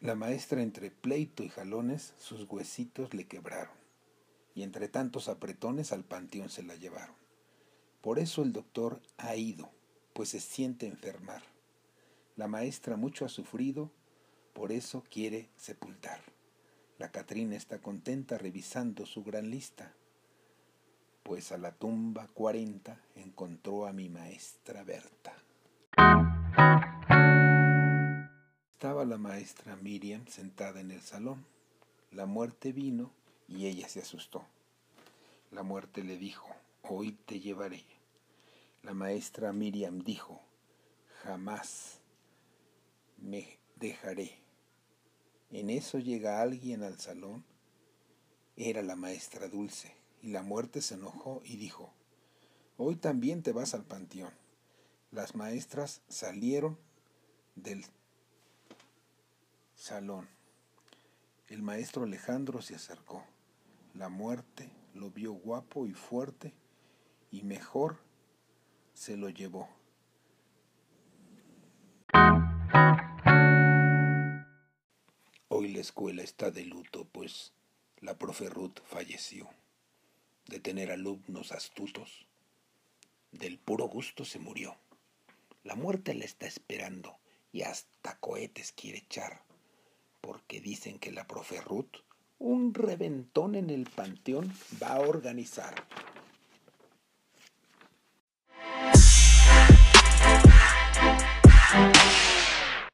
La maestra entre pleito y jalones sus huesitos le quebraron, y entre tantos apretones al panteón se la llevaron. Por eso el doctor ha ido, pues se siente enfermar. La maestra mucho ha sufrido, por eso quiere sepultar. La Catrina está contenta revisando su gran lista, pues a la tumba cuarenta encontró a mi maestra Berta. Estaba la maestra Miriam sentada en el salón. La muerte vino y ella se asustó. La muerte le dijo, hoy te llevaré. La maestra Miriam dijo, jamás me dejaré. En eso llega alguien al salón. Era la maestra Dulce, y la muerte se enojó y dijo, hoy también te vas al panteón. Las maestras salieron del salón. El maestro Alejandro se acercó. La muerte lo vio guapo y fuerte y mejor se lo llevó. Hoy la escuela está de luto, pues la profe Ruth falleció. De tener alumnos astutos, del puro gusto se murió. La muerte la está esperando y hasta cohetes quiere echar porque dicen que la profe Ruth un reventón en el panteón va a organizar.